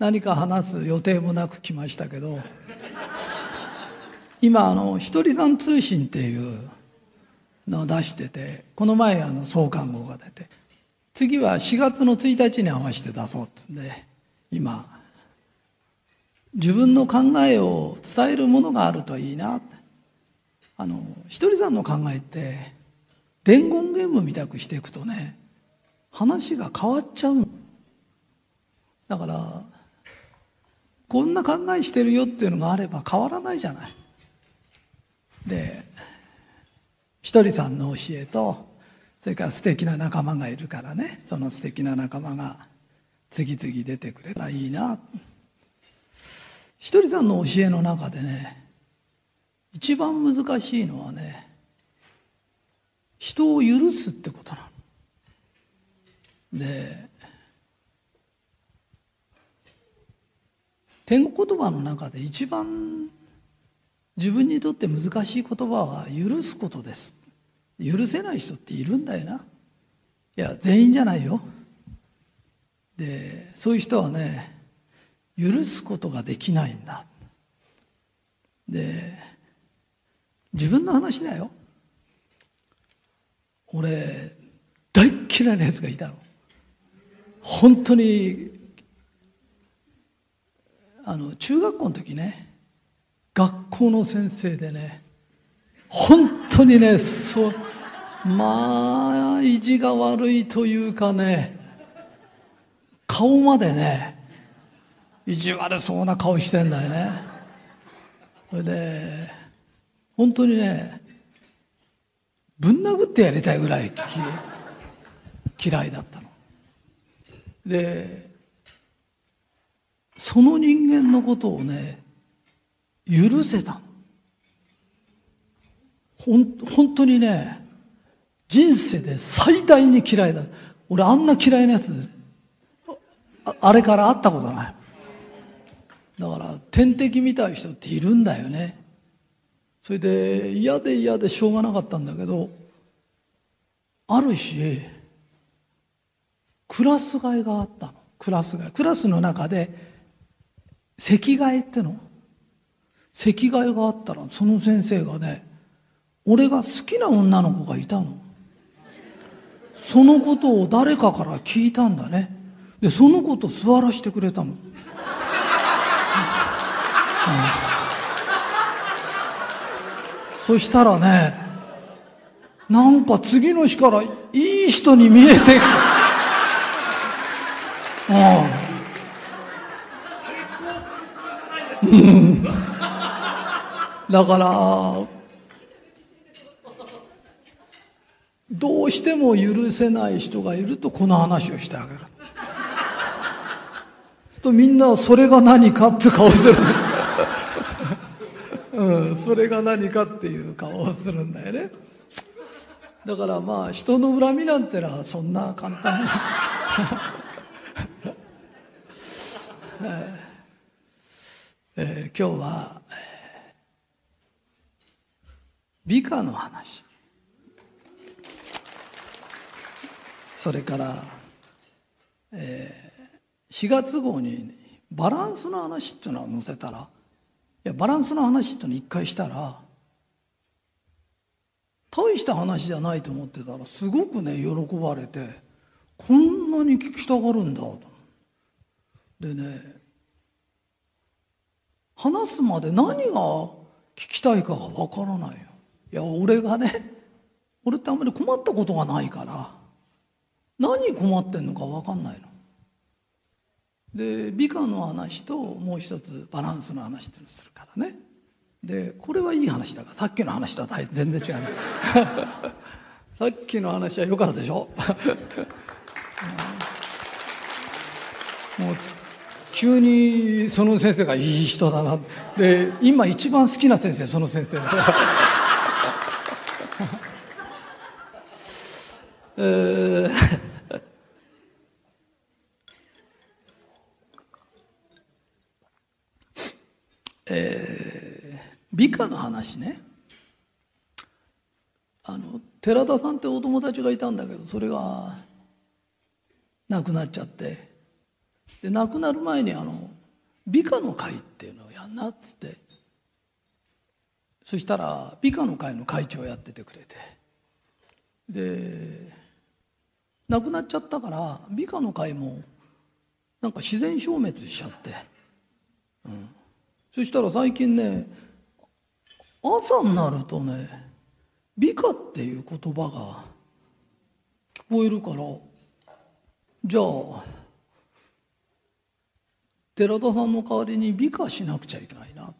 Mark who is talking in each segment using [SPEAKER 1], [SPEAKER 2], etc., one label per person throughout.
[SPEAKER 1] 何か話す予定もなく来ましたけど今あのひとりさん通信っていうのを出しててこの前あの創刊号が出て次は4月の1日に合わせて出そうってんで今自分の考えを伝えるものがあるといいな。あのひとりさんの考えって伝言ゲームみたくしていくとね話が変わっちゃうだからこんな考えしてるよっていうのがあれば変わらないじゃない。でひとりさんの教えとそれから素敵な仲間がいるからねその素敵な仲間が次々出てくれたらいいな。ひとりさんの教えの中でね一番難しいのはね人を許すってことなの。で天国言葉の中で一番自分にとって難しい言葉は許すことです。許せない人っているんだよな。いや全員じゃないよ。でそういう人はね許すことができないんだ。で自分の話だよ。俺大嫌いなやつがいたの。本当にあの中学校の時ね学校の先生でね本当にねそうまあ意地が悪いというかね顔までね意地悪そうな顔してんだよね。それで本当にねぶん殴ってやりたいぐらい嫌いだったの。でその人間のことをね許せたほん本当にね人生で最大に嫌いだ。俺あんな嫌いなやつあれから会ったことない。だから天敵みたい人っているんだよね。それで嫌で嫌でしょうがなかったんだけどある日クラス替えがあったの。クラス替え。クラスの中で席替えっての？席替えがあったらその先生がね俺が好きな女の子がいたの。そのことを誰かから聞いたんだね。でその子と座らせてくれたの、そしたらねなんか次の日からいい人に見えて。うん、だからどうしても許せない人がいるとこの話をしてあげる。とみんなそれが何かって顔する。うん、それが何かっていう顔をするんだよね。だからまあ人の恨みなんてのはそんな簡単に。えー、今日は、えー、美化の話それから、えー、4月号にバランスの話っていうのを載せたらいやバランスの話っていうのを一回したら大した話じゃないと思ってたらすごくね喜ばれてこんなに聞きたがるんだと。でね話すまで何が聞きたいかがわからないよ。いや俺がね俺ってあんまり困ったことがないから何困ってんのか分かんないの。で美化の話ともう一つバランスの話っていうのをするからね。でこれはいい話だからさっきの話とは全然違う。さっきの話は良かったでしょ？もう急にその先生がいい人だな。で今一番好きな先生その先生え えー、美化の話ね。あの寺田さんってお友達がいたんだけどそれが亡くなっちゃって。で亡くなる前にあの美化の会っていうのをやんなっつって。そしたら美化の会の会長やっててくれて。で亡くなっちゃったから美化の会もなんか自然消滅しちゃって、うん、そしたら最近ね朝になるとね美化っていう言葉が聞こえるからじゃあ寺田さんの代わりに美化しなくちゃいけないな。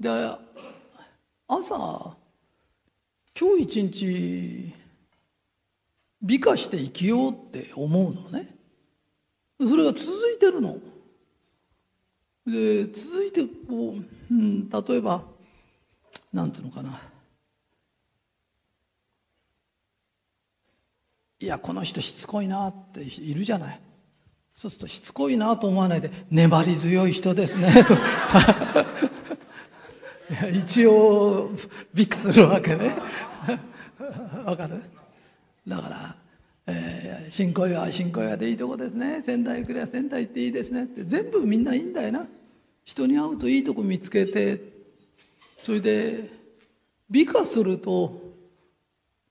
[SPEAKER 1] で朝今日一日美化して生きようって思うのね。それが続いてるの。で続いてこう、うん、例えばなんていうのかな。いやこの人しつこいなっているじゃない。そうするとしつこいなと思わないで粘り強い人ですね。と。一応びっくりするわけね。わかる？だからえー、新小岩新小岩でいいとこですね。仙台行くりゃ仙台行っていいですね。って全部みんないいんだよな。人に会うといいとこ見つけてそれで美化すると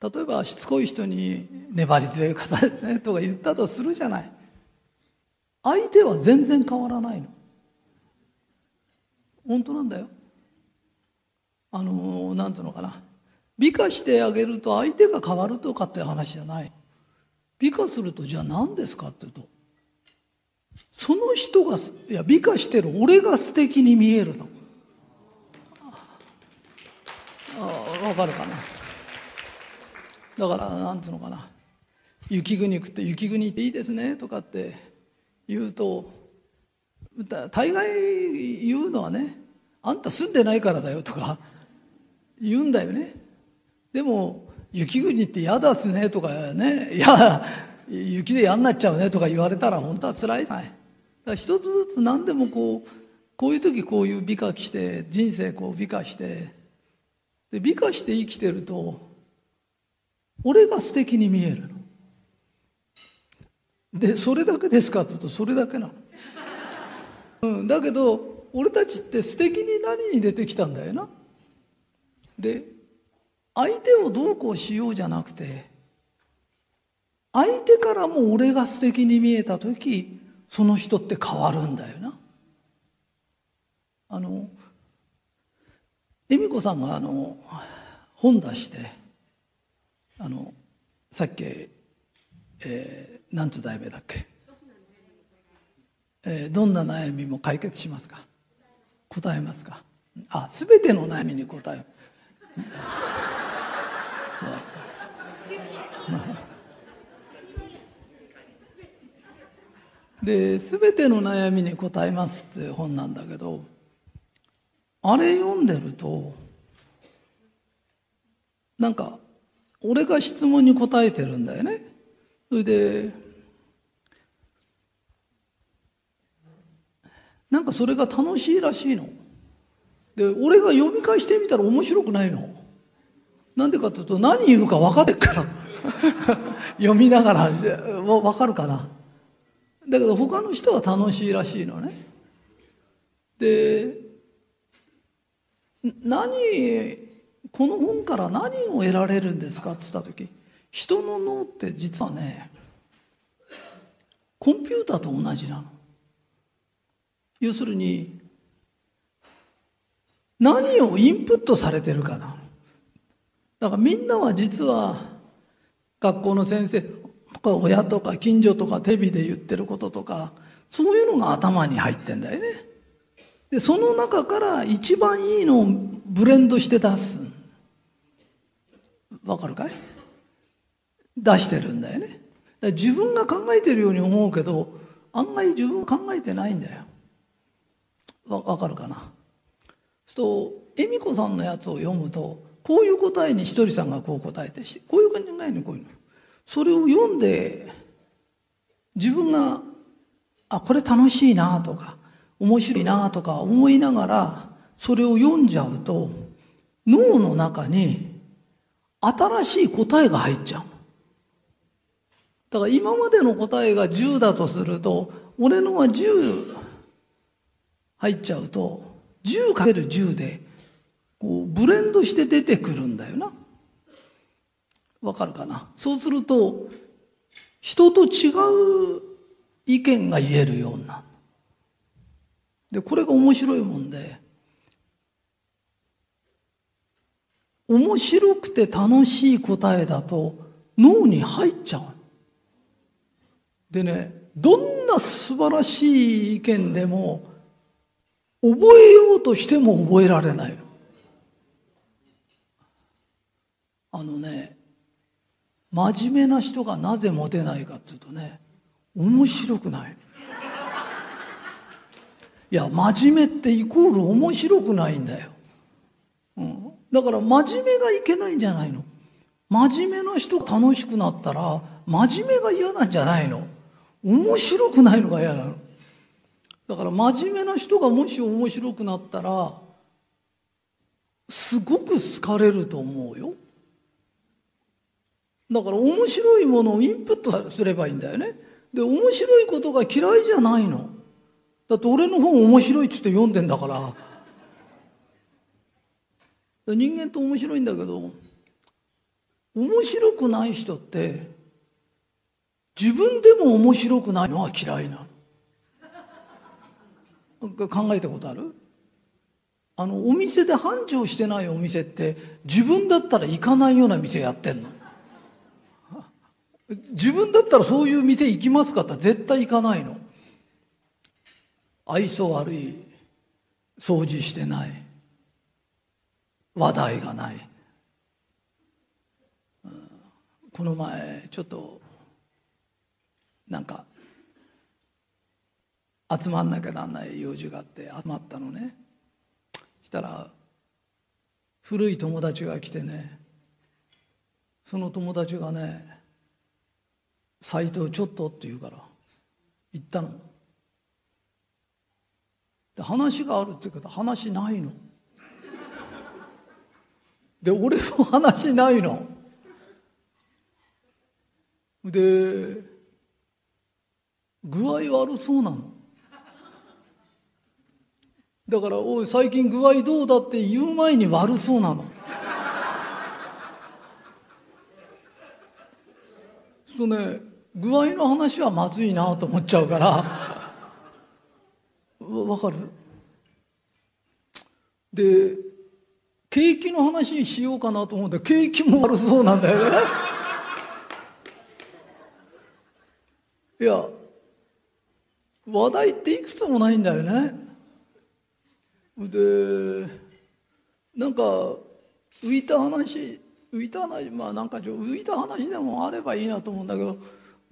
[SPEAKER 1] 例えばしつこい人に粘り強い方ですね。とか言ったとするじゃない。相手は全然変わらないの。本当なんだよ。あの何ていうのかな。美化してあげると相手が変わるとかっていう話じゃない。美化するとじゃあ何ですかっていうとその人がいや美化してる俺が素敵に見えるの。ああ分かるかな。だからなんつうのかな。雪国食って雪国っていいですねとかって言うと大概言うのはねあんた住んでないからだよとか言うんだよね。でも雪国って嫌だすねとかね。いや雪で嫌になっちゃうねとか言われたら本当は辛いじゃない。だから一つずつ何でもこうこういう時こういう美化して人生こう美化して。で美化して生きてると俺が素敵に見えるの。でそれだけですかって言うとそれだけなの、うん、だけど俺たちって素敵に何に出てきたんだよな。で相手をどうこうしようじゃなくて相手からも俺が素敵に見えた時その人って変わるんだよな。あの恵美子さんがあの本出してあのさっき、えー、なんつ題名だっけ、えー、どんな悩みも解決しますか？答えますか？あ全ての悩みに答える で「すべての悩みに答えます」って本なんだけどあれ読んでるとなんか俺が質問に答えてるんだよね。それでなんかそれが楽しいらしいの。で俺が読み返してみたら面白くないの。なんでかというと何言うか分かってっから。読みながら分かるかな。だけど他の人は楽しいらしいのね。で何この本から何を得られるんですかって言った時人の脳って実はねコンピューターと同じなの。要するに何をインプットされてるかな。だからみんなは実は学校の先生とか親とか近所とかテレビで言ってることとかそういうのが頭に入ってんだよね。でその中から一番いいのをブレンドして出す。わかるかい？出してるんだよね。だ自分が考えてるように思うけど案外自分考えてないんだよ。わかるかな？そうすると恵美子さんのやつを読むとこういう答えにひとりさんがこう答えてこういう考えにこういうの。それを読んで自分があこれ楽しいなとか面白いなとか思いながらそれを読んじゃうと脳の中に新しい答えが入っちゃうだから今までの答えが10だとすると俺のは10入っちゃうと、10かける10で、ブレンドして出てくるんだよな。わかるかな？そうすると、人と違う意見が言えるようになる。で、これが面白いもんで、面白くて楽しい答えだと脳に入っちゃう。でね、どんな素晴らしい意見でも覚えようとしても覚えられないの。あのね、真面目な人がなぜモテないかっていうとね、面白くない。いや、真面目ってイコール面白くないんだよ。うん。だから真面目がいけないんじゃないの。真面目な人楽しくなったら、真面目が嫌なんじゃないの。面白くないのが嫌なの。だから真面目な人がもし面白くなったら、すごく好かれると思うよ。だから面白いものをインプットすればいいんだよね。で、面白いことが嫌いじゃないの。だって俺の本面白いって言って読んでんだから。人間って面白いんだけど、面白くない人って自分でも面白くないのは嫌いなの。考えたことある？あの、お店で繁盛してないお店って自分だったら行かないような店やってんの。自分だったらそういう店行きますかって絶対行かないの。愛想悪い、掃除してない、話題がない。この前ちょっとなんか集まんなきゃなんない用事があって集まったのねしたら古い友達が来てねその友達がね「斎藤ちょっと」って言うから行ったの。で話があるって言うけど話ないの。で俺も話ないの。で具合悪そうなの。だから「おい最近具合どうだ?」って言う前に悪そうなの。そうね。具合の話はまずいなと思っちゃうから。わかる？で景気の話にしようかなと思って景気も悪そうなんだよね。いや話題っていくつもないんだよね。でなんか浮いた話浮いた話まあなんか浮いた話でもあればいいなと思うんだけど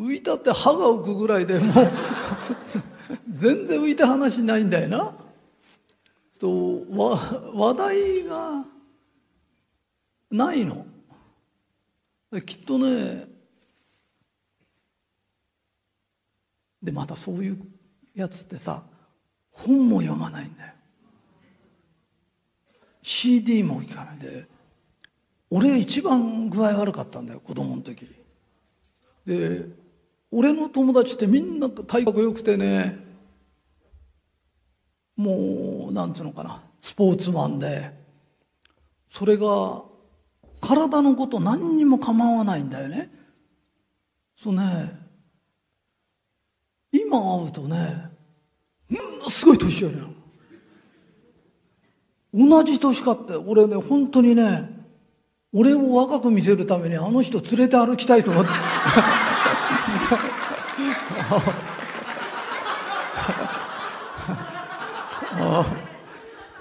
[SPEAKER 1] 浮いたって歯が浮くぐらいでもう全然浮いた話ないんだよな。と話題がないの。きっとねでまたそういうやつってさ本も読まないんだよ。CD も聞かないで俺一番具合悪かったんだよ子供の時。で俺の友達ってみんな体格良くてねもうなんつうのかなスポーツマンでそれが体のこと何にも構わないんだよね。そうね今会うとねものすごい年寄りなの。同じ年かって俺ね本当にね俺を若く見せるためにあの人連れて歩きたいと思って。ああ。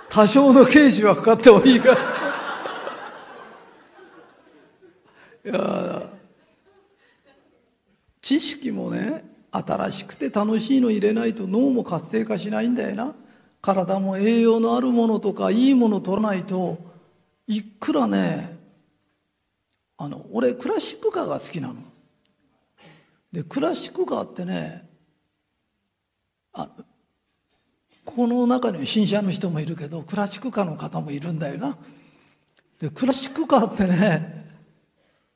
[SPEAKER 1] 多少の刑事はかかってもいいが。いや知識もね新しくて楽しいの入れないと脳も活性化しないんだよな。体も栄養のあるものとかいいもの取らないといくらねあの俺クラシックカーが好きなの。でクラシックカーってねあこの中には新車の人もいるけどクラシックカーの方もいるんだよな。でクラシックカーってね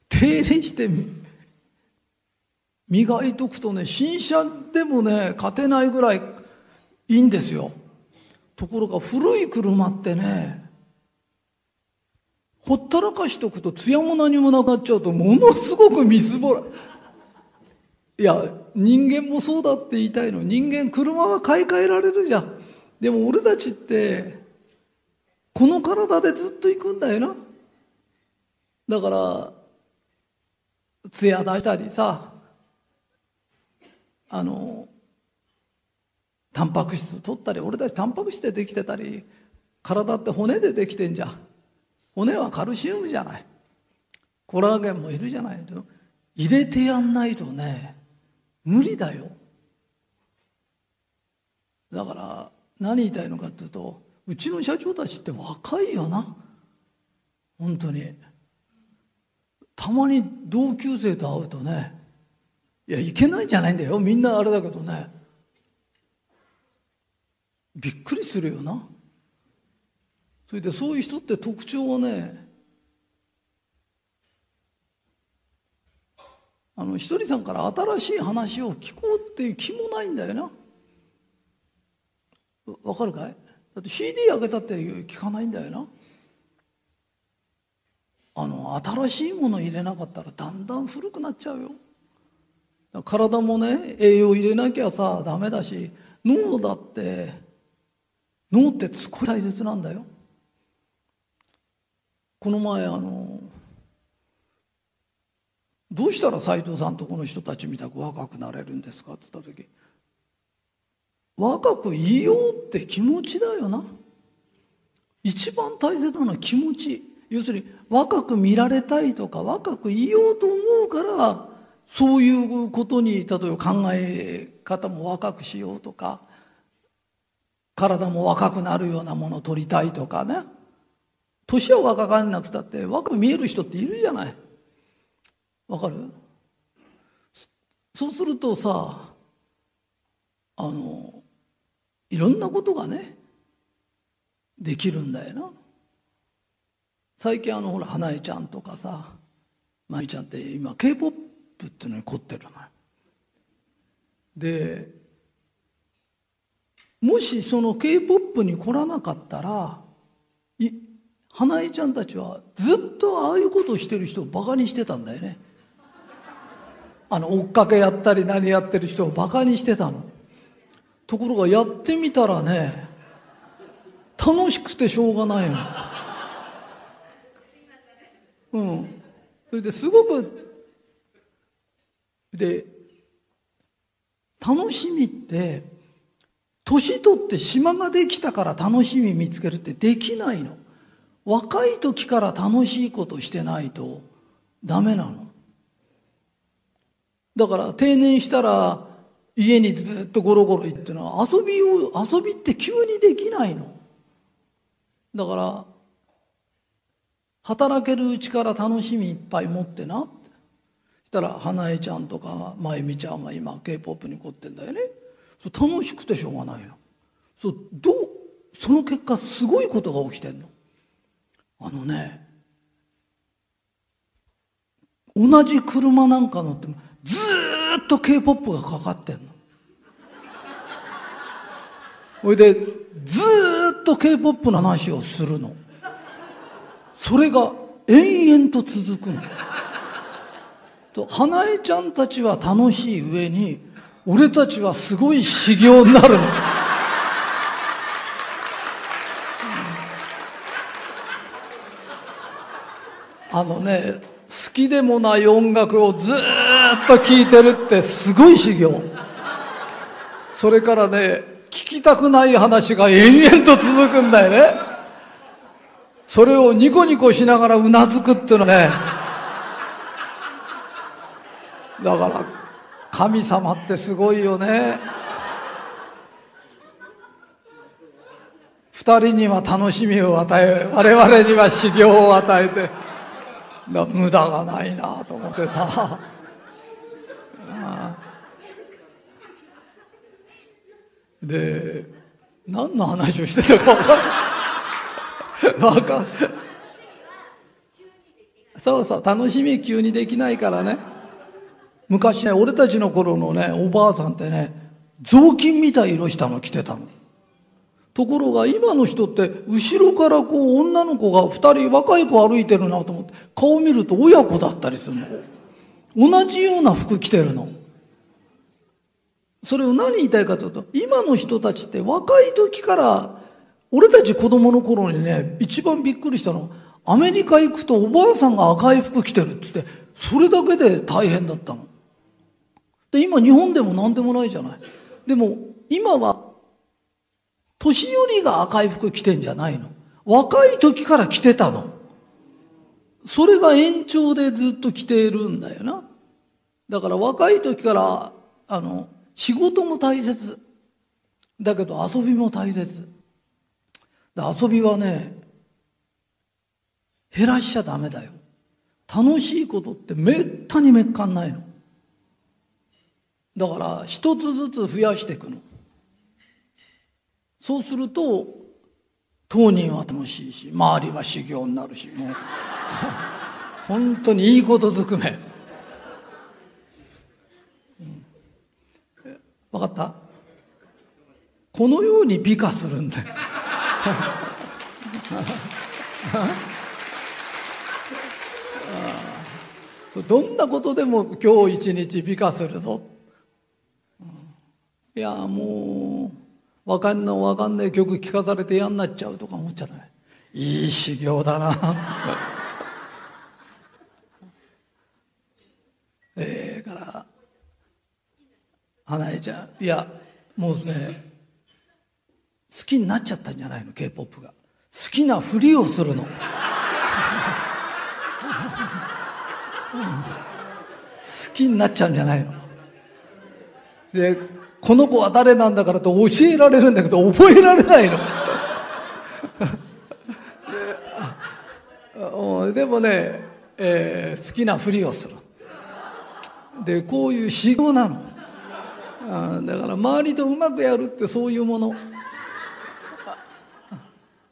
[SPEAKER 1] 手入れして磨いとくとね新車でもね勝てないぐらいいいんですよ。ところが古い車ってねほったらかしとくと艶も何もなくなっちゃうとものすごくみすぼらいや人間もそうだって言いたいの。人間車は買い替えられるじゃん。でも俺たちってこの体でずっと行くんだよな。だから艶出したりさあのタンパク質取ったり俺たちタンパク質でできてたり体って骨でできてんじゃん。骨はカルシウムじゃない。コラーゲンもいるじゃない。入れてやんないとね無理だよ。だから何言いたいのかっていうとうちの社長たちって若いよな。本当に。たまに同級生と会うとねいやいけないんじゃないんだよ。みんなあれだけどね。びっくりするよな。それでそういう人って特徴をねあのひとりさんから新しい話を聞こうっていう気もないんだよな。わかるかい？だって CD 開けたって聞かないんだよな。あの新しいもの入れなかったらだんだん古くなっちゃうよ。体もね栄養入れなきゃさダメだし脳だって脳ってすごい大切なんだよ。この前あのどうしたら斎藤さんとこの人たちみたく若くなれるんですか？って言った時若くいようって気持ちだよな。一番大切なのは気持ち。要するに若く見られたいとか若くいようと思うからそういうことに例えば考え方も若くしようとか体も若くなるようなものを取りたいとかね。年は若かんなくたって若く見える人っているじゃない。わかる？そうするとさあのいろんなことがねできるんだよな。最近あのほら花江ちゃんとかさ舞ちゃんって今 k p o p っていうのに凝ってるのよ。でもしその k p o p に凝らなかったら花江ちゃんたちはずっとああいうことをしてる人をバカにしてたんだよね。あの追っかけやったり何やってる人をバカにしてたの。ところがやってみたらね楽しくてしょうがないの。うん。それですごくで楽しみって年取って島ができたから楽しみ見つけるってできないの。若い時から楽しいことしてないとダメなの。だから定年したら家にずっとゴロゴロ行ってのは遊びを遊びって急にできないの。だから働けるうちから楽しみいっぱい持ってな。ってしたら花江ちゃんとか真由美ちゃんは今 k p o p に凝ってんだよね。そ楽しくてしょうがないの。そうどうその結果すごいことが起きてんの。あのね同じ車なんか乗ってもずっと k p o p がかかってんの。ほいでずっと k p o p の話をするの。それが延々と続くの。と花江ちゃんたちは楽しい上に俺たちはすごい修行になるの。あのね好きでもない音楽をずっと聴いてるってすごい修行。それからね聞きたくない話が延々と続くんだよね。それをニコニコしながらうなずくっていうのねだから神様ってすごいよね。二人には楽しみを与え我々には修行を与えて無駄がないなと思ってさ。で何の話をしてたか分かん分かんそうそう楽しみ急にできないからね昔ね俺たちの頃のねおばあさんってね雑巾みたい色したの着てたのところが今の人って後ろからこう女の子が二人若い子歩いてるなと思って顔見ると親子だったりするの。同じような服着てるの。それを何言いたいかというと今の人たちって若い時から俺たち子供の頃にね一番びっくりしたのはアメリカ行くとおばあさんが赤い服着てるって言ってそれだけで大変だったの。で今日本でも何でもないじゃない。でも今は年寄りが赤い服着てんじゃないの。若い時から着てたの。それが延長でずっと着ているんだよな。だから若い時から、あの、仕事も大切。だけど遊びも大切。遊びはね、減らしちゃダメだよ。楽しいことってめったにめっかんないの。だから一つずつ増やしていくの。そうすると当人は楽しいし周りは修行になるしもう 本当にいいことずくめ、うん、分かった？このように美化するんだよ。どんなことでも今日一日美化するぞ、いやもうわかんないわかんない曲聴かされて嫌になっちゃうとか思っちゃダメ。いい修行だなええから花江ちゃん。いやもうね好きになっちゃったんじゃないの k p o p が。好きなふりをするの、好きになっちゃうんじゃないの。でこの子は誰なんだからと教えられるんだけど覚えられないの。でもね、えー、好きなふりをする。でこういう修行なの。だから周りとうまくやるってそういうもの。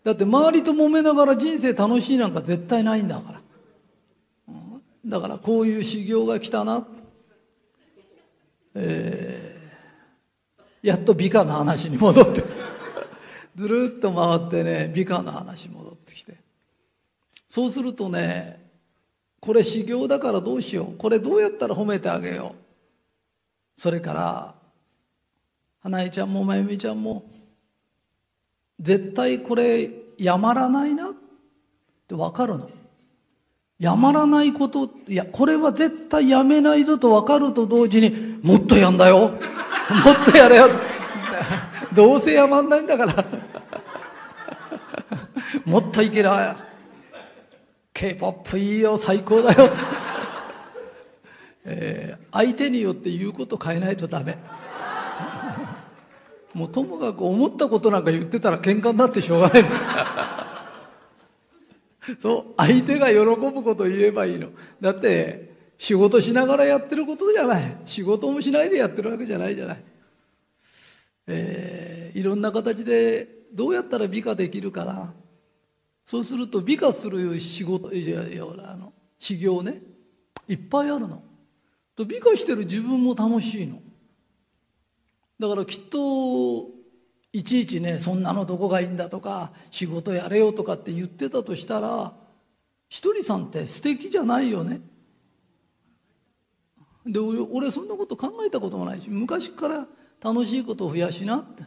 [SPEAKER 1] だって周りと揉めながら人生楽しいなんか絶対ないんだから。だからこういう修行が来たな。えーやっと美化の話に戻ってきて ずるっと回ってね美化の話戻ってきて。そうするとねこれ修行だからどうしよう。これどうやったら褒めてあげよう。それから花江ちゃんもまゆみちゃんも。絶対これやまらないなって分かるの。やまらないこといやこれは絶対やめないぞと分かると同時にもっとやんだよ。もっとやれよ。どうせやまんないんだから。もっといける。k p o p いいよ。最高だよ、えー、相手によって言うこと変えないとダメ。もうともかく思ったことなんか言ってたら喧嘩になってしょうがない。そう相手が喜ぶことを言えばいいの。だって仕事しながらやってることじゃない。仕事もしないでやってるわけじゃないじゃない、えー、いろんな形でどうやったら美化できるかな。そうすると美化する仕事いやいやあの修行ね。いっぱいあるの。と美化してる自分も楽しいの。だからきっといちいちねそんなのどこがいいんだとか仕事やれよとかって言ってたとしたらひとりさんって素敵じゃないよね。で俺そんなこと考えたこともないし昔から楽しいことを増やしなって。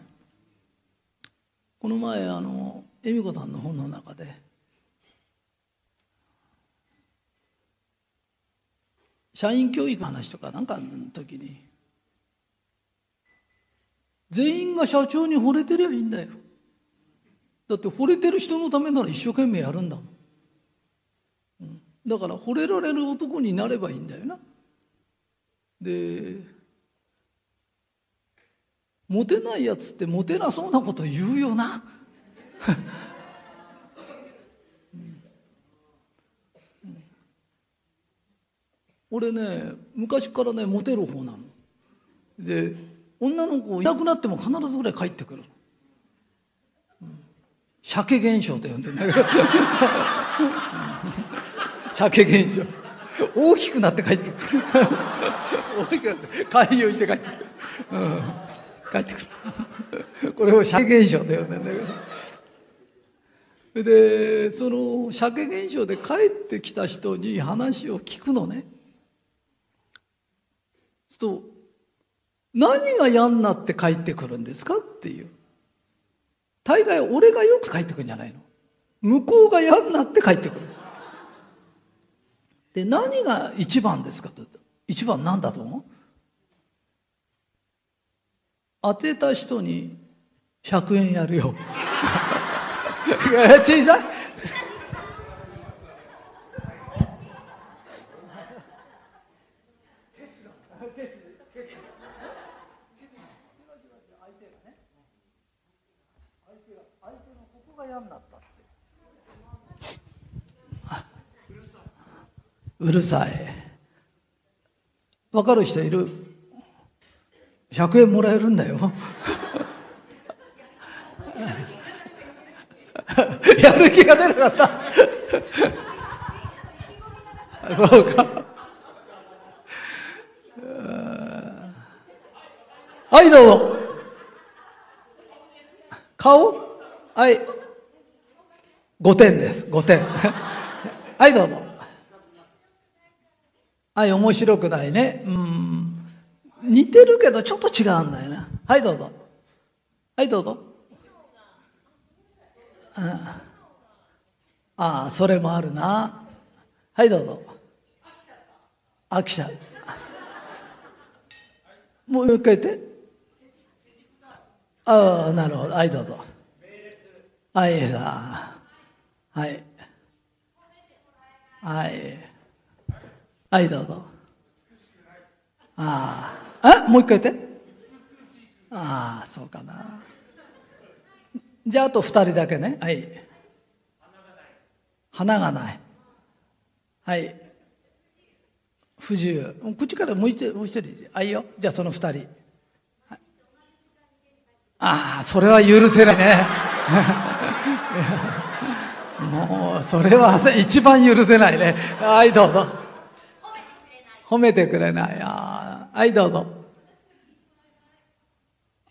[SPEAKER 1] この前あの恵美子さんの本の中で社員教育の話とかなんかの時に全員が社長に惚れてりゃいいんだよ。だって惚れてる人のためなら一生懸命やるんだもん、だから惚れられる男になればいいんだよな。でモテないやつってモテなそうなこと言うよな。俺ね昔からねモテる方なの。で女の子いなくなっても必ずぐらい帰ってくる。うん。鮭現象と呼んでんだけど。鮭現象。大きくなって帰ってくる。大きくなって開業して帰ってくる、うん、帰ってくる。これを鮭現象で呼んでんだけど。でその鮭現象で帰ってきた人に話を聞くのね。と何が嫌になって帰ってくるんですかっていう。大概俺がよく帰ってくるんじゃないの。向こうが嫌になって帰ってくる。で何が一番ですかと一番何だと思う？当てた人に100円やるよ。小さい。うるさい。わかる人いる？100円もらえるんだよ。やる気が出なかった。そうか。はいどうぞ顔？はい。5点です。5点。はいどうぞはい面白くないね。うん。似てるけどちょっと違うんだよな。はいどうぞ。はいどうぞ。ああそれもあるな。はいどうぞ。飽きちゃうもう一回言って。ああなるほど。はいどうぞ。はいさはい。はい。はいどうぞ。あああもう一回言って。ああそうかな。じゃああと二人だけね。はい。花がない。はい。不自由。口からもう一もう一人。あいよ。じゃあその二人。ああそれは許せないね。もうそれは一番許せないね。はいどうぞ。褒めてくれない。あはい、どうぞ。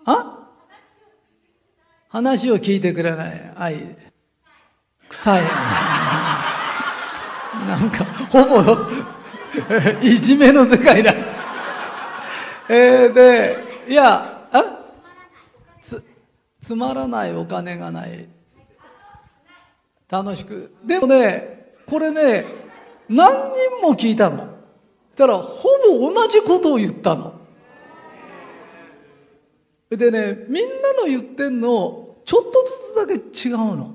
[SPEAKER 1] あ話を聞いてくれない。はい。臭い。なんか、ほぼ、いじめの世界だ。えー、で、いや、あつ、つまらないお金がない。楽しく。でもね、これね、何人も聞いたの。たらほぼ同じことを言ったの。でねみんなの言ってんのちょっとずつだけ違うの。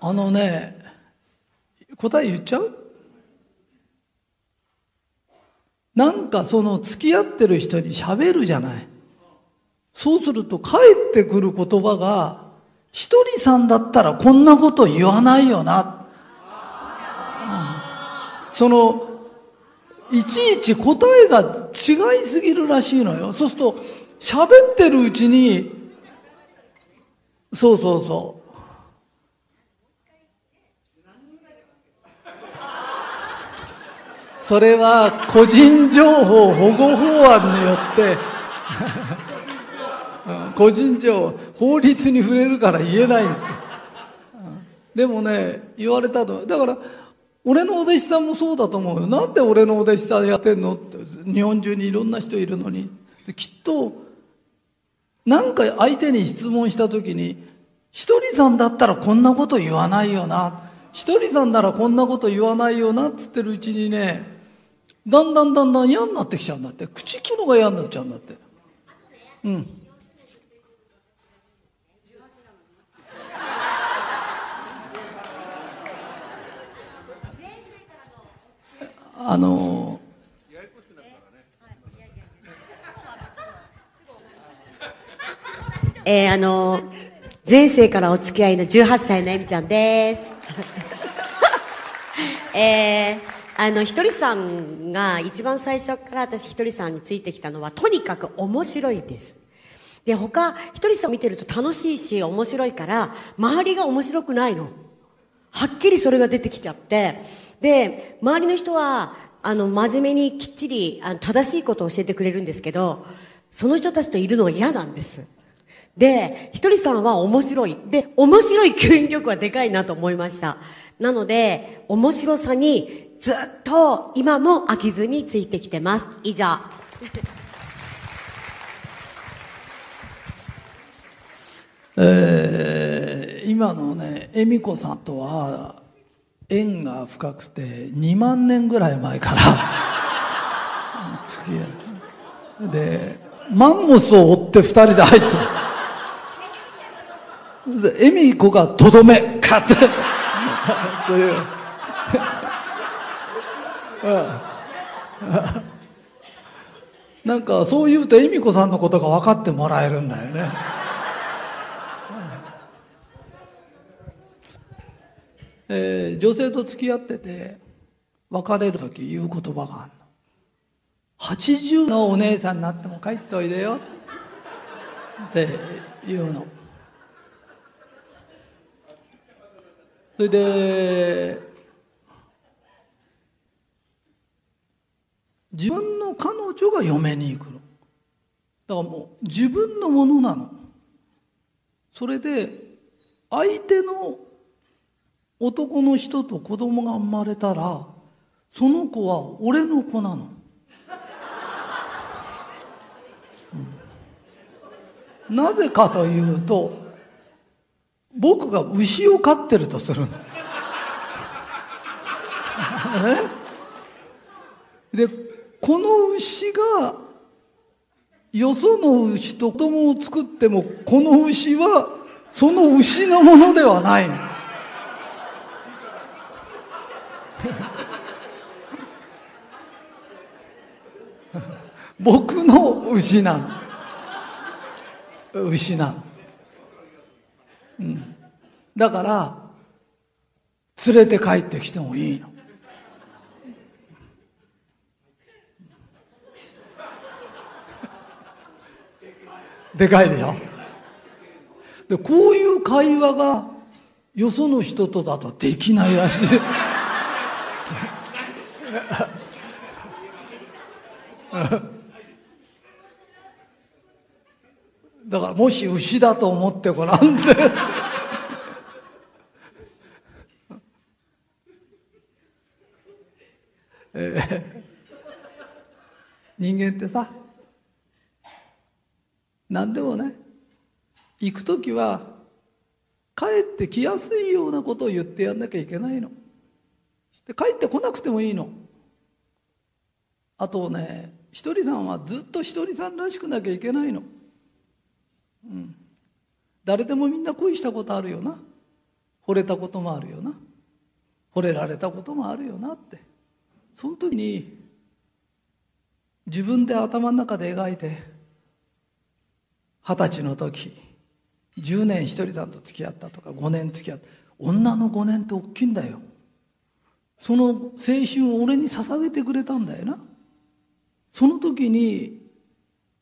[SPEAKER 1] あのね答え言っちゃう？なんかその付き合ってる人に喋るじゃない。そうすると帰ってくる言葉が、一人さんだったらこんなこと言わないよな。そのいちいち答えが違いすぎるらしいのよ。そうすると喋ってるうちにそうそうそう。それは個人情報保護法案によって 個人情報法律に触れるから言えないんですでもね言われたの。だから俺のお弟子さんもそうだと思うよ。なんで俺のお弟子さんやってんの？って。日本中にいろんな人いるのに。きっと、なんか相手に質問した時に、一人さんだったらこんなこと言わないよな。一人さんならこんなこと言わないよなっつってるうちにね、だんだんだんだん嫌になってきちゃうんだって。口聞くのが嫌になっちゃうんだって。うん。あの
[SPEAKER 2] えー、あの前世からお付き合いの18歳のえみちゃんです。えー、あの、ひとりさんが一番最初から私ひとりさんについてきたのは、とにかく面白いです。で、他、ひとりさんを見てると楽しいし面白いから、周りが面白くないの。はっきりそれが出てきちゃって、で、周りの人は、あの、真面目にきっちり、あの正しいことを教えてくれるんですけど、その人たちといるのが嫌なんです。で、ひとりさんは面白い。で、面白い吸引力はでかいなと思いました。なので、面白さにずっと今も飽きずについてきてます。以上。
[SPEAKER 1] えー今のね恵美子さんとは縁が深くて2万年ぐらい前から。付き合いでマンモスを追って2人で入って。で恵美子がとどめ。かって。と いうなんかそう言うと恵美子さんのことが分かってもらえるんだよねえー女性と付き合ってて別れる時言う言葉があるの。80のお姉さんになっても帰っておいでよ。って言うの。それで自分の彼女が嫁に行くの。だからもう自分のものなの。それで相手の男の人と子供が生まれたらその子は俺の子なの、うん。なぜかというと僕が牛を飼ってるとするの。でこの牛がよその牛と子供を作ってもこの牛はその牛のものではないの。僕の牛なの牛なの、うん、だから連れて帰ってきてもいいの。でかいでしょ？でこういう会話がよその人とだとできないらしい。だからもし牛だと思ってごらん ってえ。ー人間ってさ何でもね行く時は帰ってきやすいようなことを言ってやんなきゃいけないの。で帰ってこなくてもいいの。あとねひとりさんはずっとひとりさんらしくなきゃいけないの。うん。誰でもみんな恋したことあるよな。惚れたこともあるよな。惚れられたこともあるよなって。その時に自分で頭の中で描いて二十歳の時10年ひとりさんと付き合ったとか5年付き合った。女の5年って大きいんだよ。その青春を俺に捧げてくれたんだよな。その時に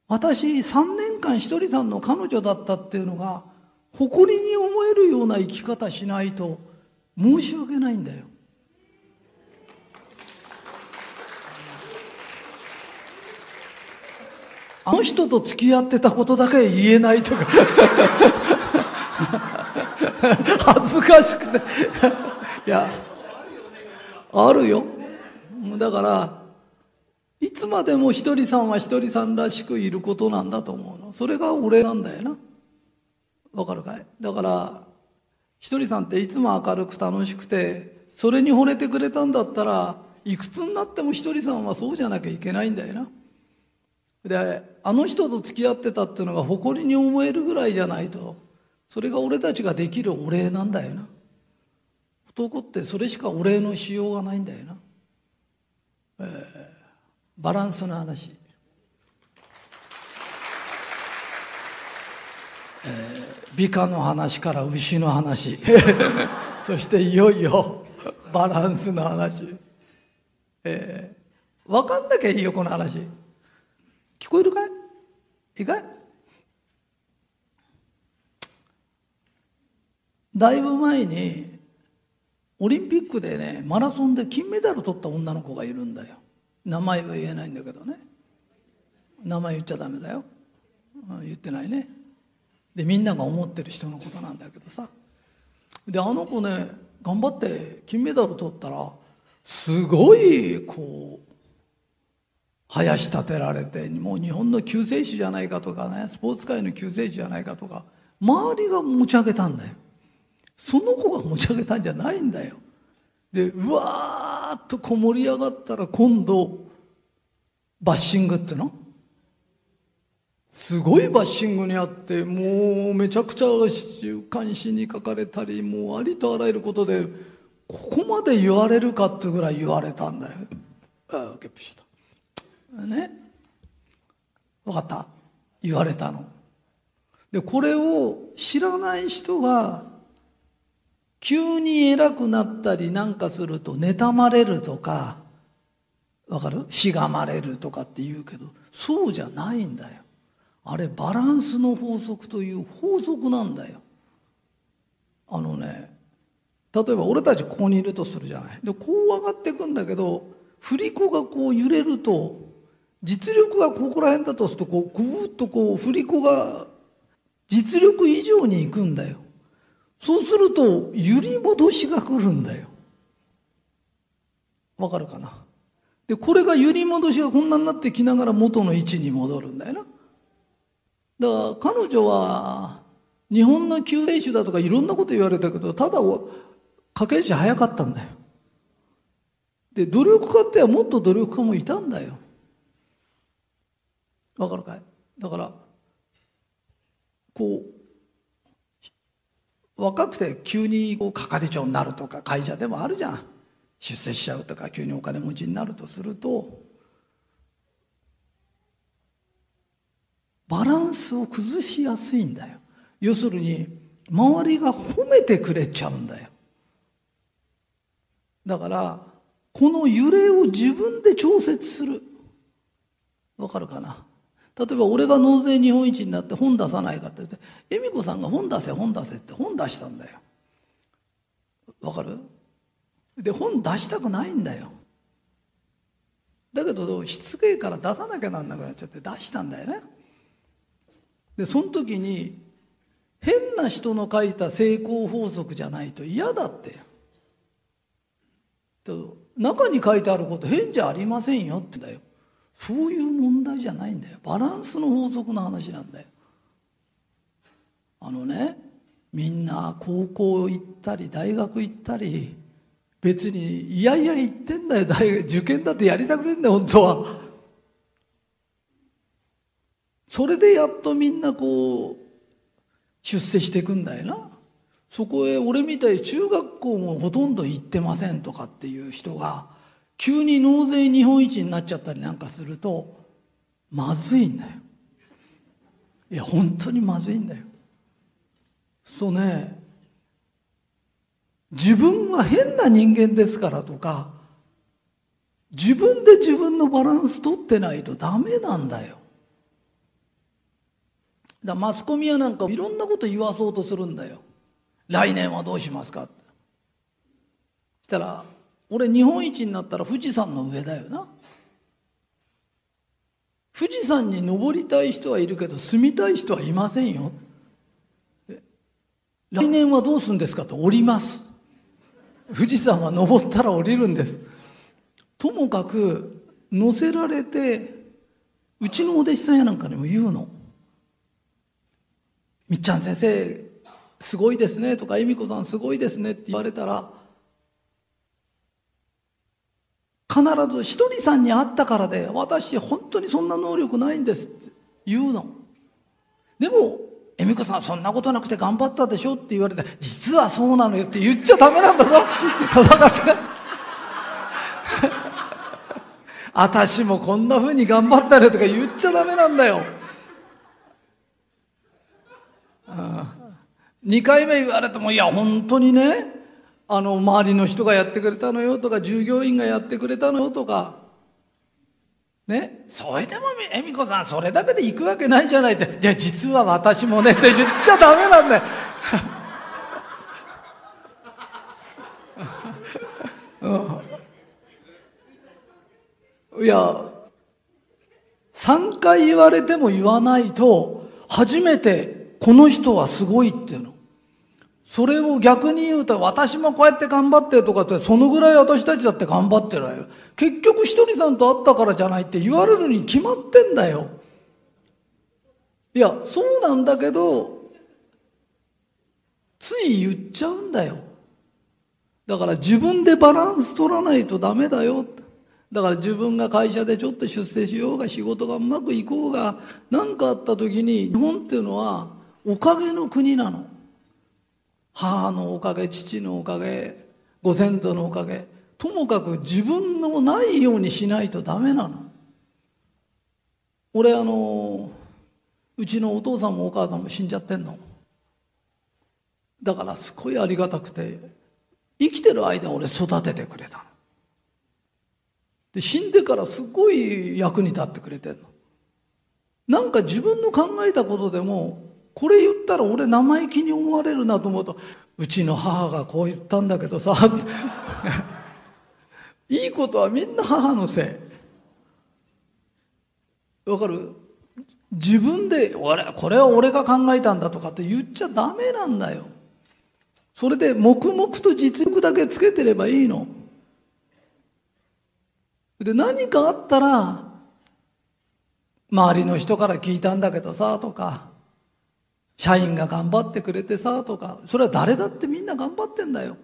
[SPEAKER 1] 私3年間ひとりさんの彼女だったっていうのが誇りに思えるような生き方しないと申し訳ないんだよ。あの人と付き合ってたことだけ言えないとか。恥ずかしくて。いやあるよ。だからいつまでもひとりさんはひとりさんらしくいることなんだと思うの。それが俺なんだよな。わかるかい？だからひとりさんっていつも明るく楽しくてそれに惚れてくれたんだったらいくつになってもひとりさんはそうじゃなきゃいけないんだよな。であの人と付き合ってたっていうのが誇りに思えるぐらいじゃないとそれが俺たちができるお礼なんだよな。男ってそれしかお礼のしようがないんだよな、えーバランスの話、えー美化の話から牛の話。そしていよいよバランスの話、えー分かんなきゃいいよこの話。聞こえるかい？いいかいだいぶ前にオリンピックでねマラソンで金メダル取った女の子がいるんだよ。名前は言えないんだけどね。名前言っちゃダメだよ。言ってないね。でみんなが思ってる人のことなんだけどさ。であの子ね頑張って金メダル取ったらすごいこう林立てられてもう日本の救世主じゃないかとかねスポーツ界の救世主じゃないかとか周りが持ち上げたんだよ。その子が持ち上げたんじゃないんだよ。でうわーっとこう盛り上がったら今度バッシングっての？すごいバッシングにあってもうめちゃくちゃ週刊誌に書かれたりもうありとあらゆることでここまで言われるかってぐらい言われたんだよ。ああゲップした。ね？分かった。言われたの。でこれを知らない人が急に偉くなったりなんかすると妬まれるとかわかる？しがまれるとかって言うけどそうじゃないんだよ。あれバランスの法則という法則なんだよ。あのね例えば俺たちここにいるとするじゃない。でこう上がっていくんだけど振り子がこう揺れると実力がここら辺だとするとこうぐーっとこう振り子が実力以上にいくんだよ。そうすると揺り戻しが来るんだよ。わかるかな？でこれが揺り戻しがこんなになってきながら元の位置に戻るんだよな。だから彼女は日本の救世主だとかいろんなこと言われたけどただ駆け足早かったんだよ。で努力家ってはもっと努力家もいたんだよ。わかるかい？だからこう若くて急に係長になるとか会社でもあるじゃん。出世しちゃうとか急にお金持ちになるとするとバランスを崩しやすいんだよ。要するに周りが褒めてくれちゃうんだよ。だからこの揺れを自分で調節する。わかるかな？例えば俺が納税日本一になって本出さないかって言って恵美子さんが本出せ本出せって本出したんだよ。わかる？で本出したくないんだよ。だけどしつけから出さなきゃなんなくなっちゃって出したんだよね。でその時に変な人の書いた成功法則じゃないと嫌だって。中に書いてあること変じゃありませんよってだよ。そういう問題じゃないんだよ。バランスの法則の話なんだよ。あのねみんな高校行ったり大学行ったり別にいやいや言ってんだよ。大学受験だってやりたくねえんだよ本当は。それでやっとみんなこう出世していくんだよな。そこへ俺みたい中学校もほとんど行ってませんとかっていう人が急に納税日本一になっちゃったりなんかするとまずいんだよ。いや本当にまずいんだよ。そうね。自分は変な人間ですからとか自分で自分のバランス取ってないとダメなんだよ。だマスコミはなんかいろんなこと言わそうとするんだよ。来年はどうしますかって。したら俺日本一になったら富士山の上だよな。富士山に登りたい人はいるけど住みたい人はいませんよ。来年はどうするんですかと降ります。富士山は登ったら降りるんです。ともかく乗せられてうちのお弟子さんやなんかにも言うの。みっちゃん先生すごいですねとか恵美子さんすごいですねって言われたら必ずひとりさんに会ったからで私本当にそんな能力ないんですって言うの。でも恵美子さんそんなことなくて頑張ったでしょって言われて実はそうなのよって言っちゃダメなんだぞ。分かった私もこんなふうに頑張ったねとか言っちゃダメなんだよ。2回目言われてもいや本当にねあの周りの人がやってくれたのよとか従業員がやってくれたのよとか。ね？それでも恵美子さんそれだけで行くわけないじゃないって。じゃあ実は私もねって言っちゃダメなんだよ。いや、3回言われても言わないと、初めてこの人はすごいっていうの。それを逆に言うと、私もこうやって頑張ってとかって、そのぐらい私たちだって頑張ってるわよ。結局ひとりさんと会ったからじゃないって言われるに決まってんだよ。いや、そうなんだけど、つい言っちゃうんだよ。だから自分でバランス取らないとダメだよ。だから自分が会社でちょっと出世しようが仕事がうまくいこうが何かあった時に日本っていうのはおかげの国なの。母のおかげ、父のおかげ、ご先祖のおかげ。ともかく自分のないようにしないとダメなの。俺あの、うちのお父さんもお母さんも死んじゃってんの。だからすごいありがたくて、生きてる間俺育ててくれたの。で、死んでからすごい役に立ってくれてんの。なんか自分の考えたことでも、これ言ったら俺生意気に思われるなと思うと、うちの母がこう言ったんだけどさ、いいことはみんな母のせい。わかる？自分で、俺、これは俺が考えたんだとかって言っちゃダメなんだよ。それで黙々と実力だけつけてればいいの。で、何かあったら、周りの人から聞いたんだけどさ、とか、社員が頑張ってくれてさ、とか、それは誰だってみんな頑張ってんだよ。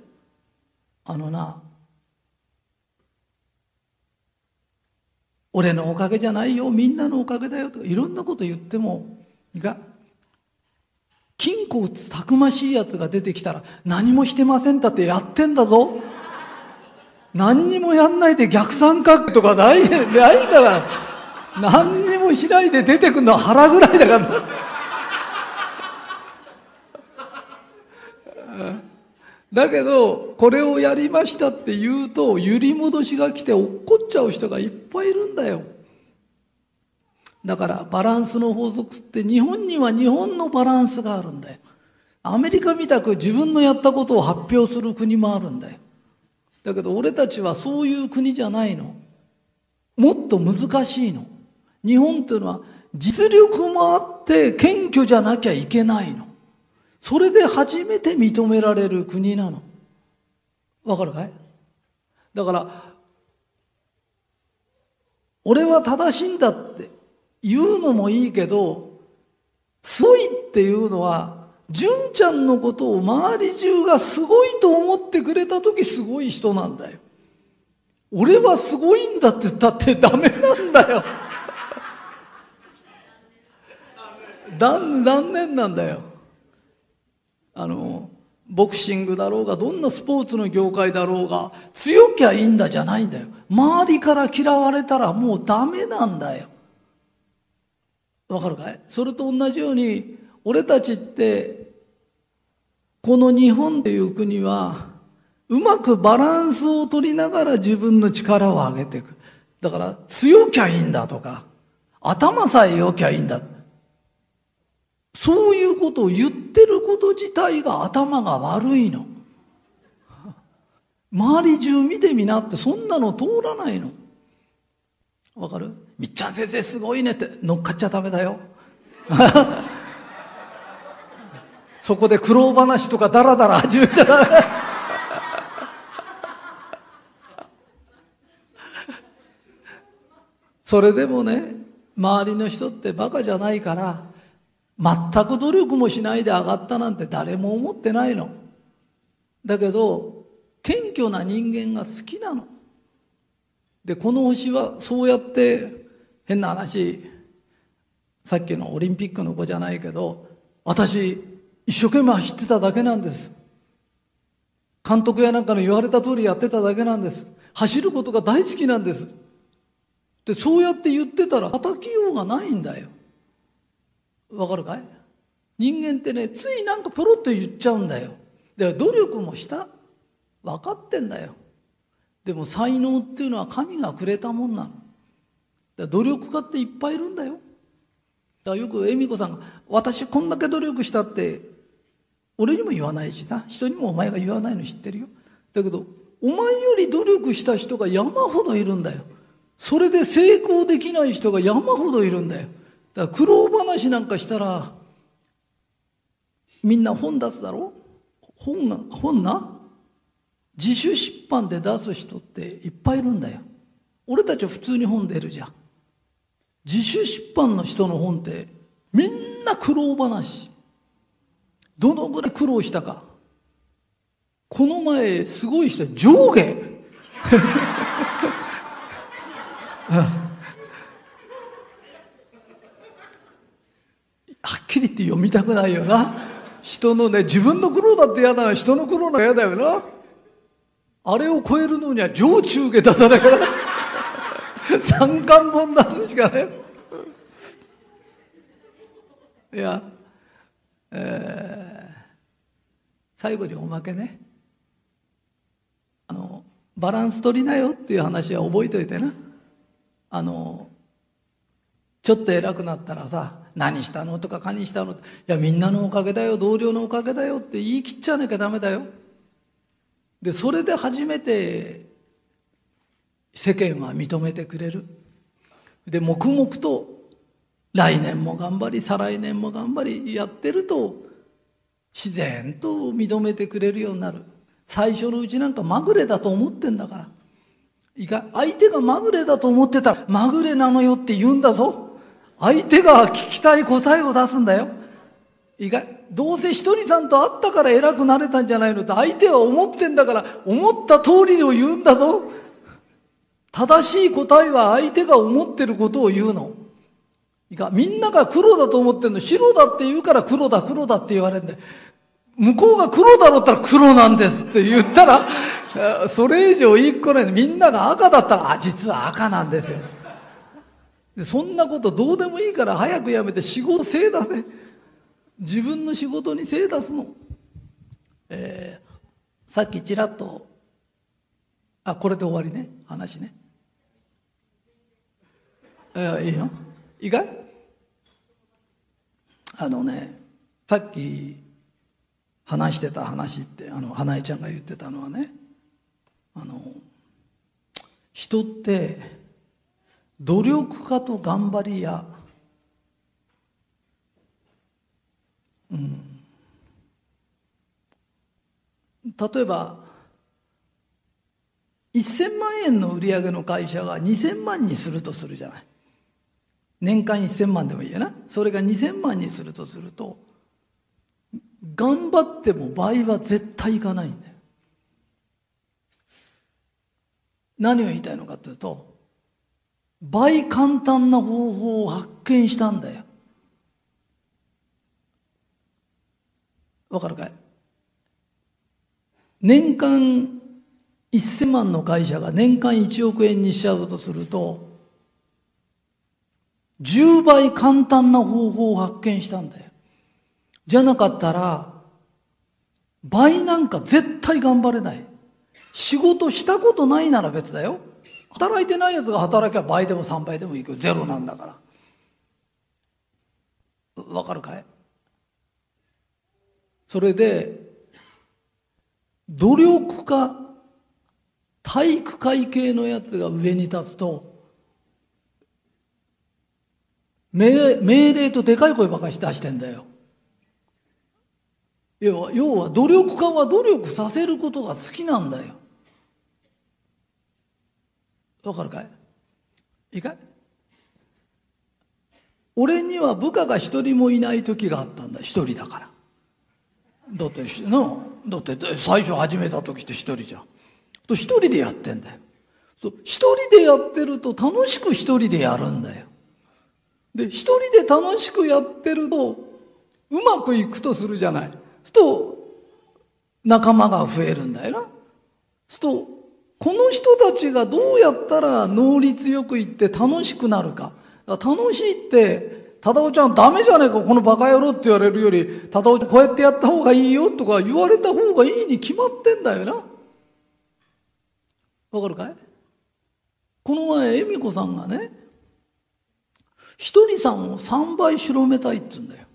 [SPEAKER 1] あのな、俺のおかげじゃないよ、みんなのおかげだよ、とか、いろんなこと言っても、が、金庫打つたくましいやつが出てきたら、何もしてませんだってやってんだぞ。何にもやんないで逆三角とかない、ないんだから。何にもしないで出てくるのは腹ぐらいだから。だけど、これをやりましたって言うと、揺り戻しが来て落っこっちゃう人がいっぱいいるんだよ。だからバランスの法則って日本には日本のバランスがあるんだよ。アメリカみたく自分のやったことを発表する国もあるんだよ。だけど俺たちはそういう国じゃないの。もっと難しいの。日本っていうのは実力もあって謙虚じゃなきゃいけないの。それで初めて認められる国なの。わかるかい？だから、俺は正しいんだって言うのもいいけど、すごいっていうのは、純ちゃんのことを周り中がすごいと思ってくれた時すごい人なんだよ。俺はすごいんだって言ったってダメなんだよ。残念なんだよ。あの、ボクシングだろうが、どんなスポーツの業界だろうが、強きゃいいんだじゃないんだよ。周りから嫌われたらもうダメなんだよ。わかるかい？それと同じように、俺たちって、この日本という国は、うまくバランスを取りながら自分の力を上げていく。だから、強きゃいいんだとか、頭さえ良きゃいいんだ。そういうことを言ってること自体が頭が悪いの。周り中見てみなってそんなの通らないの。わかる？みっちゃん先生すごいねって乗っかっちゃダメだよ。そこで苦労話とかダラダラ始めちゃダメ。それでもね、周りの人ってバカじゃないから、全く努力もしないで上がったなんて誰も思ってないの。だけど、謙虚な人間が好きなの。で、この星はそうやって変な話、さっきのオリンピックの子じゃないけど、私、一生懸命走ってただけなんです。監督やなんかの言われた通りやってただけなんです。走ることが大好きなんです。で、そうやって言ってたら叩きようがないんだよ。わかるかい？人間ってね、ついなんかポロッと言っちゃうんだよ。で、努力もした。分かってんだよ。でも才能っていうのは神がくれたもんなの。だ努力家っていっぱいいるんだよ。だからよく恵美子さんが、私こんだけ努力したって、俺にも言わないしな。人にもお前が言わないの知ってるよ。だけど、お前より努力した人が山ほどいるんだよ。それで成功できない人が山ほどいるんだよ。だから苦労話なんかしたら、みんな本出すだろ？本が、本な？自主出版で出す人っていっぱいいるんだよ。俺たちは普通に本出るじゃん。自主出版の人の本ってみんな苦労話。どのぐらい苦労したか。この前すごい人上下 はっきり言って読みたくないよな。人のね、自分の苦労だって嫌だ人の苦労が嫌だよな。あれを超えるのには上中下出さなきゃ三冠本出すしかね。いや、えー、最後におまけね。あの、バランス取りなよっていう話は覚えといてな。あの、ちょっと偉くなったらさ、何したの？とか何したの？いや、みんなのおかげだよ、同僚のおかげだよって言い切っちゃなきゃダメだよ。で、それで初めて世間は認めてくれる。で、黙々と来年も頑張り、再来年も頑張りやってると、自然と認めてくれるようになる。最初のうちなんかまぐれだと思ってんだから。いいか相手がまぐれだと思ってたら、まぐれなのよって言うんだぞ。相手が聞きたい答えを出すんだよ。いいかどうせひとりさんと会ったから偉くなれたんじゃないのって相手は思ってんだから思った通りを言うんだぞ。正しい答えは相手が思ってることを言うの。いいかみんなが黒だと思ってんの白だって言うから黒だ黒だって言われるんだよ。向こうが黒だろったら黒なんですって言ったら、それ以上一個ない。みんなが赤だったら、あ、実は赤なんですよ。そんなことどうでもいいから早くやめて仕事精出せ。自分の仕事に精出すの。えー、さっきちらっと、あ、これで終わりね。話ね。えー、いいの？いいかい？あのね、さっき話してた話ってあの花江ちゃんが言ってたのはねあの人って努力家と頑張り屋。うん。例えば1000万円の売り上げの会社が2000万にするとするじゃない。年間1000万でもいいやな。それが2000万にするとすると頑張っても倍は絶対いかないんだよ。何を言いたいのかというと、倍簡単な方法を発見したんだよ。わかるかい？年間1000万の会社が年間1億円にしちゃうとすると、10倍簡単な方法を発見したんだよ。じゃなかったら、倍なんか絶対頑張れない。仕事したことないなら別だよ。働いてない奴が働きゃ倍でも3倍でもいいけど、ゼロなんだから。わかるかい？それで、努力家、体育会系のやつが上に立つと、命令命令とでかい声ばかし出してんだよ。要は要は努力家は努力させることが好きなんだよ。わかるかい？いいかい？俺には部下が一人もいない時があったんだ。一人だから。だってなだって最初始めた時って一人じゃん。一人でやってんだよ。一人でやってると楽しく一人でやるんだよ。で一人で楽しくやってるとうまくいくとするじゃない。すると仲間が増えるんだよな。すとこの人たちがどうやったら能率よくいって楽しくなるか。か楽しいって、忠夫ちゃんダメじゃねえか、このバカ野郎って言われるより、忠夫ちゃんこうやってやった方がいいよとか言われた方がいいに決まってんだよな。わかるかい？この前、恵美子さんがね、ひとりさんを3倍広めたいって言うんだよ。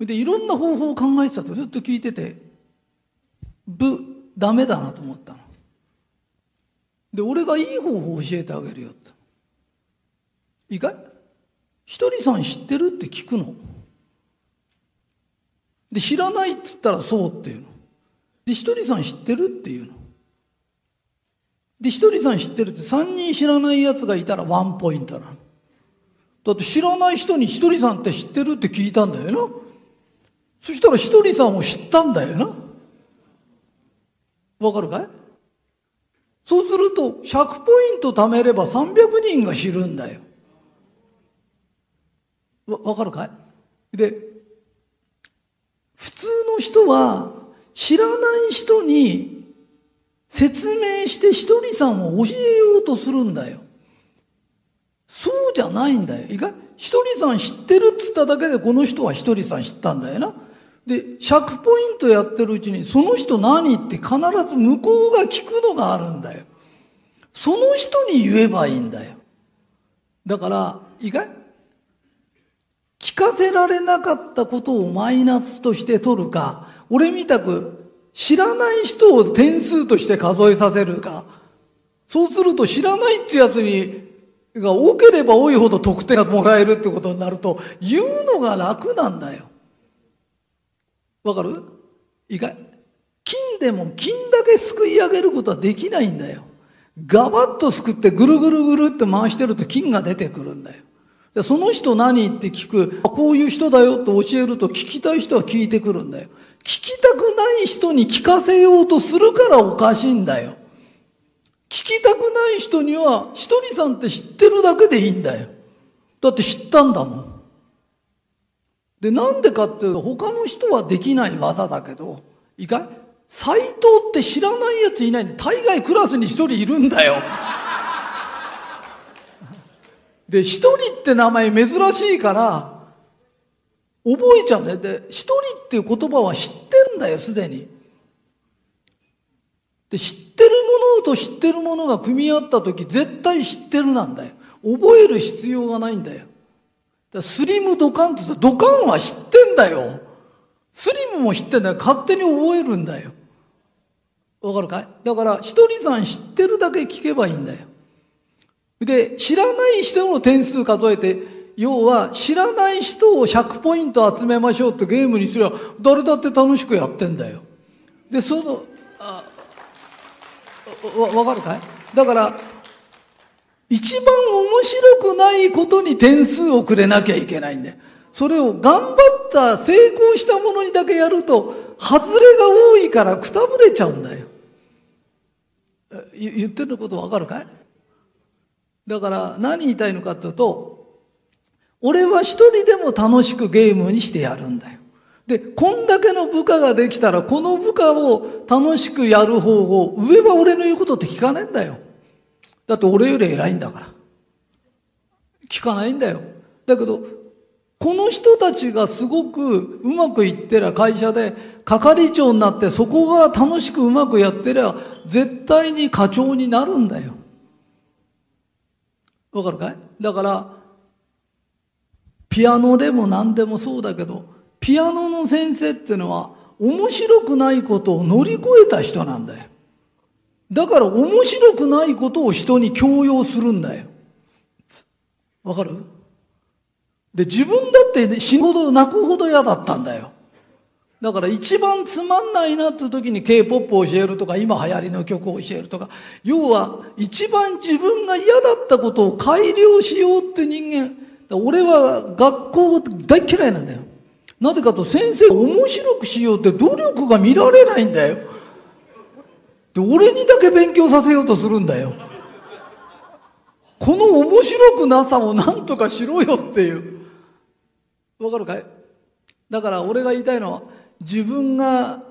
[SPEAKER 1] でいろんな方法を考えてたとずっと聞いてて部ダメだなと思ったの。で、俺がいい方法を教えてあげるよって。いいかい？ひとりさん知ってるって聞くの。で、知らないっつったらそうっていうの。で、ひとりさん知ってるっていうの。で、ひとりさん知ってるって3人知らない奴がいたらワンポイントなの。だって知らない人にひとりさんって知ってるって聞いたんだよな。そしたらひとりさんも知ったんだよな。わかるかい？そうすると100ポイント貯めれば300人が知るんだよ。わ、わかるかい？で、普通の人は知らない人に説明してひとりさんを教えようとするんだよ。そうじゃないんだよ。いかひとりさん知ってるっつっただけでこの人はひとりさん知ったんだよな。で、100ポイントやってるうちにその人何って必ず向こうが聞くのがあるんだよ。その人に言えばいいんだよ。だから、いいかい？聞かせられなかったことをマイナスとして取るか、俺みたく知らない人を点数として数えさせるか、そうすると知らないってやつにが多ければ多いほど得点がもらえるってことになると、言うのが楽なんだよ。わかる？いいかい金でも金だけすくい上げることはできないんだよ。ガバッとすくってぐるぐるぐるって回してると金が出てくるんだよ。でその人何って聞く、こういう人だよって教えると聞きたい人は聞いてくるんだよ。聞きたくない人に聞かせようとするからおかしいんだよ。聞きたくない人には、ひとりさんって知ってるだけでいいんだよ。だって知ったんだもん。で、なんでかっていうと、他の人はできない技だけど、いいかい斎藤って知らないやついないんで、大概クラスに一人いるんだよ。で、一人って名前珍しいから、覚えちゃうんだよ。で、一人っていう言葉は知ってるんだよ、すでに。で、知ってるものと知ってるものが組み合った時、絶対知ってるなんだよ。覚える必要がないんだよ。スリムドカンってさ、ドカンは知ってんだよ。スリムも知ってんだよ。勝手に覚えるんだよ。わかるかい？だから、一人さん知ってるだけ聞けばいいんだよ。で、知らない人の点数数えて、要は知らない人を100ポイント集めましょうってゲームにすれば誰だって楽しくやってんだよ。で、その、あわ、わかるかい？だから、一番面白くないことに点数をくれなきゃいけないんだよ。それを頑張った成功したものにだけやると、外れが多いからくたぶれちゃうんだよ。言ってることわかるかい？だから何言いたいのかっていうと、俺は一人でも楽しくゲームにしてやるんだよ。で、こんだけの部下ができたら、この部下を楽しくやる方法、上は俺の言うことって聞かねえんだよ。だって俺より偉いんだから。聞かないんだよ。だけど、この人たちがすごくうまくいってりゃ会社で係長になってそこが楽しくうまくやってりゃ絶対に課長になるんだよ。わかるかい？だから、ピアノでも何でもそうだけど、ピアノの先生っていうのは面白くないことを乗り越えた人なんだよ。だから面白くないことを人に強要するんだよ。わかる？で、自分だって死ぬほど泣くほど嫌だったんだよ。だから一番つまんないなって時に K-POP を教えるとか、今流行りの曲を教えるとか、要は一番自分が嫌だったことを改良しようって人間、俺は学校大嫌いなんだよ。なぜかと先生面白くしようって努力が見られないんだよ。で、俺にだけ勉強させようとするんだよ。この面白くなさを何とかしろよっていう。わかるかい？だから俺が言いたいのは、自分が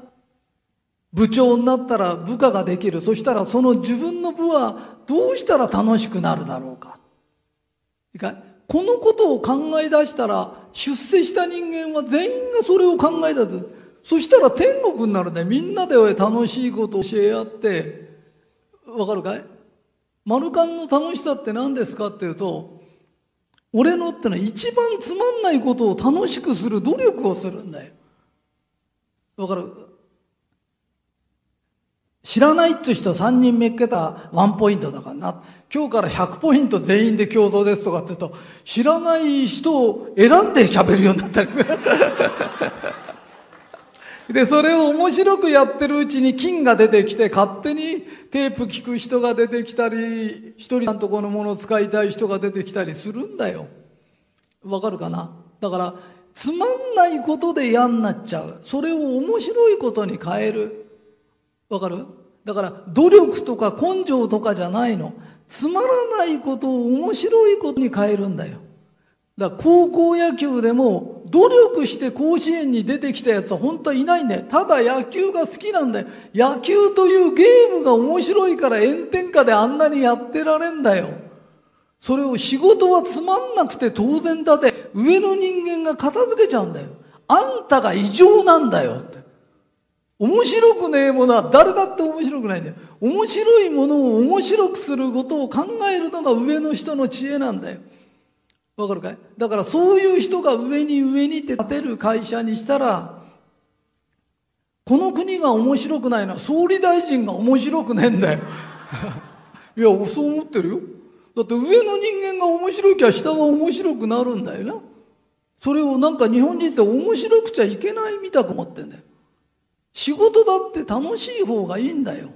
[SPEAKER 1] 部長になったら部下ができる。そしたらその自分の部はどうしたら楽しくなるだろうか。いいかい？このことを考え出したら、出世した人間は全員がそれを考えたと。そしたら天国になるね。みんなで楽しいことを教え合って、わかるかい？マルカンの楽しさって何ですかっていうと、俺のってのは一番つまんないことを楽しくする努力をするんだよ。わかる？知らないって人は3人めっけたワンポイントだからな。今日から100ポイント全員で共同ですとかって言うと、知らない人を選んで喋るようになったりする。で、それを面白くやってるうちに金が出てきて、勝手にテープ聞く人が出てきたり、一人のとこのものを使いたい人が出てきたりするんだよ。わかるかな？だから、つまんないことで嫌になっちゃう。それを面白いことに変える。わかる？だから、努力とか根性とかじゃないの。つまらないことを面白いことに変えるんだよ。だから高校野球でも努力して甲子園に出てきたやつは本当はいないんだよ。ただ野球が好きなんだよ。野球というゲームが面白いから炎天下であんなにやってられんだよ。それを仕事はつまんなくて当然だって上の人間が片付けちゃうんだよ。あんたが異常なんだよって。面白くねえものは誰だって面白くないんだよ。面白いものを面白くすることを考えるのが上の人の知恵なんだよ。わかるかい？だからそういう人が上に上にって建てる会社にしたら、この国が面白くないのは総理大臣が面白くねえんだよ。いや、そう思ってるよ。だって上の人間が面白いきゃ下は面白くなるんだよな。それをなんか日本人って面白くちゃいけないみたく思ってんだよ。仕事だって楽しい方がいいんだよ。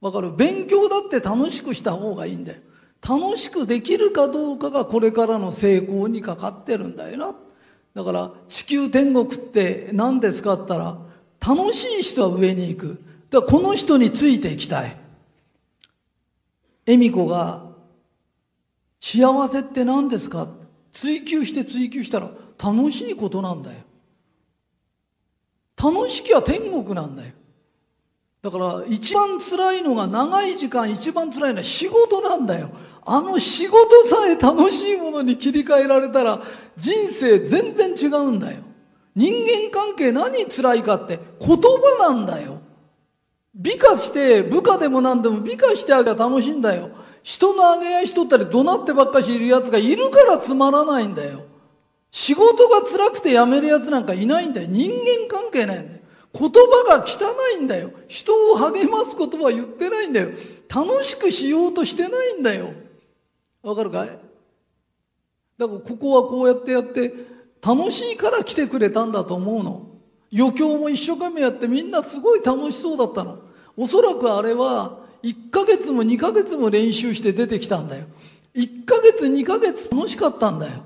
[SPEAKER 1] わかる？勉強だって楽しくした方がいいんだよ。楽しくできるかどうかがこれからの成功にかかってるんだよな。だから地球天国って何ですかって言ったら楽しい人は上に行く。だからこの人についていきたい。恵美子が幸せって何ですか？追求して追求したら楽しいことなんだよ。楽しきゃ天国なんだよ。だから一番辛いのが長い時間一番辛いのは仕事なんだよ。あの仕事さえ楽しいものに切り替えられたら人生全然違うんだよ。人間関係何辛いかって言葉なんだよ。美化して部下でも何でも美化してあげば楽しいんだよ。人のあげ合いしとったり怒鳴ってばっかしいる奴がいるからつまらないんだよ。仕事が辛くて辞める奴なんかいないんだよ。人間関係ないんだよ。言葉が汚いんだよ。人を励ます言葉は言ってないんだよ。楽しくしようとしてないんだよ。わかるかい？だからここはこうやってやって楽しいから来てくれたんだと思うの。余興も一生懸命やってみんなすごい楽しそうだったの。おそらくあれは1ヶ月も2ヶ月も練習して出てきたんだよ。1ヶ月2ヶ月楽しかったんだよ。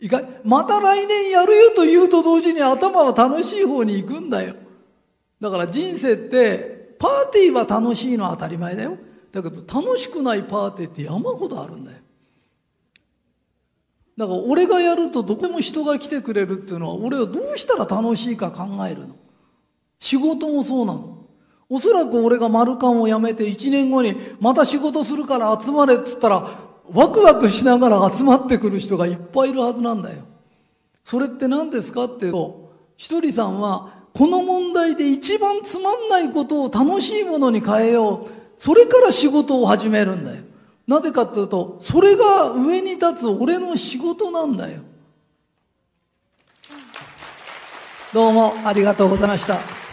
[SPEAKER 1] いかまた来年やるよと言うと同時に頭は楽しい方に行くんだよ。だから人生ってパーティーは楽しいのは当たり前だよ。だけど楽しくないパーティーって山ほどあるんだよ。だから俺がやるとどこも人が来てくれるっていうのは俺はどうしたら楽しいか考えるの？仕事もそうなの？おそらく俺が丸カンを辞めて1年後にまた仕事するから集まれっつったらワクワクしながら集まってくる人がいっぱいいるはずなんだよ。それって何ですかっていうと、ひとりさんはこの問題で一番つまんないことを楽しいものに変えよう。それから仕事を始めるんだよ。なぜかというと、それが上に立つ俺の仕事なんだよ。どうもありがとうございました。